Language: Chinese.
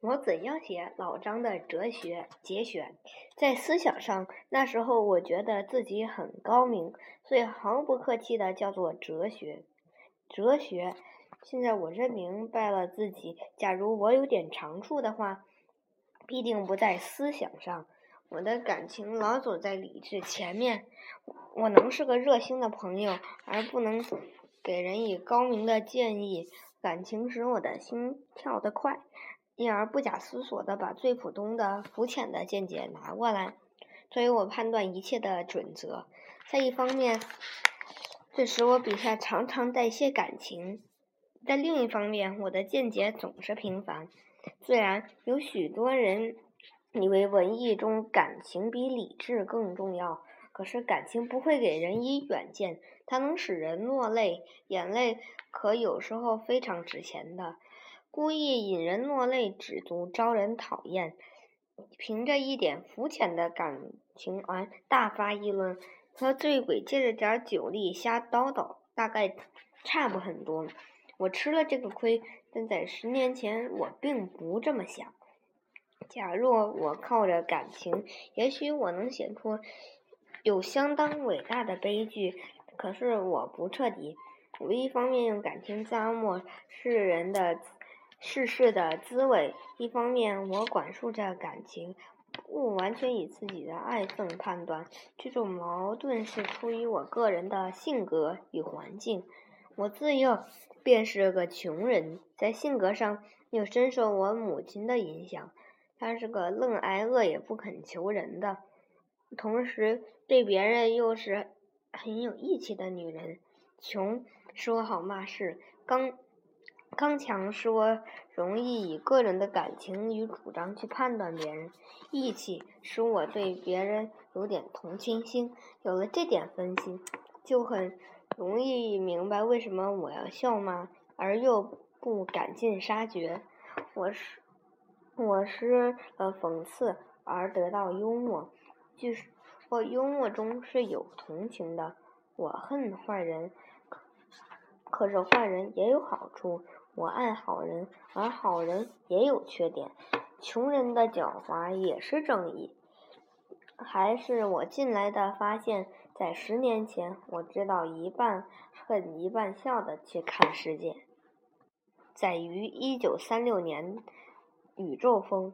我怎样写老张的哲学节选？在思想上，那时候我觉得自己很高明，所以毫不客气的叫做哲学。哲学。现在我认明白了自己，假如我有点长处的话，必定不在思想上。我的感情老走在理智前面。我能是个热心的朋友，而不能给人以高明的建议。感情使我的心跳得快。因而不假思索地把最普通的、肤浅的见解拿过来，作为我判断一切的准则。在一方面，这使我笔下常常带些感情；在另一方面，我的见解总是平凡。虽然有许多人以为文艺中感情比理智更重要，可是感情不会给人以远见，它能使人落泪，眼泪可有时候非常值钱的。故意引人落泪，止足招人讨厌。凭着一点肤浅的感情而大发议论，和醉鬼借着点酒力瞎叨叨，大概差不很多。我吃了这个亏，但在十年前我并不这么想。假若我靠着感情，也许我能写出有相当伟大的悲剧。可是我不彻底。我一方面用感情咂摸世人的。世事的滋味。一方面，我管束着感情，不完全以自己的爱憎判断。这种矛盾是出于我个人的性格与环境。我自幼便是个穷人，在性格上又深受我母亲的影响。她是个愣挨饿也不肯求人的，同时对别人又是很有义气的女人。穷说好骂事，刚。刚强使我容易以个人的感情与主张去判断别人，义气使我对别人有点同情心。有了这点分析，就很容易明白为什么我要笑骂而又不赶尽杀绝。我是我是呃讽刺而得到幽默，据说幽默中是有同情的。我恨坏人，可是坏人也有好处。我爱好人，而好人也有缺点。穷人的狡猾也是正义，还是我近来的发现。在十年前，我知道一半恨一半笑的去看世界。在于一九三六年，宇宙风。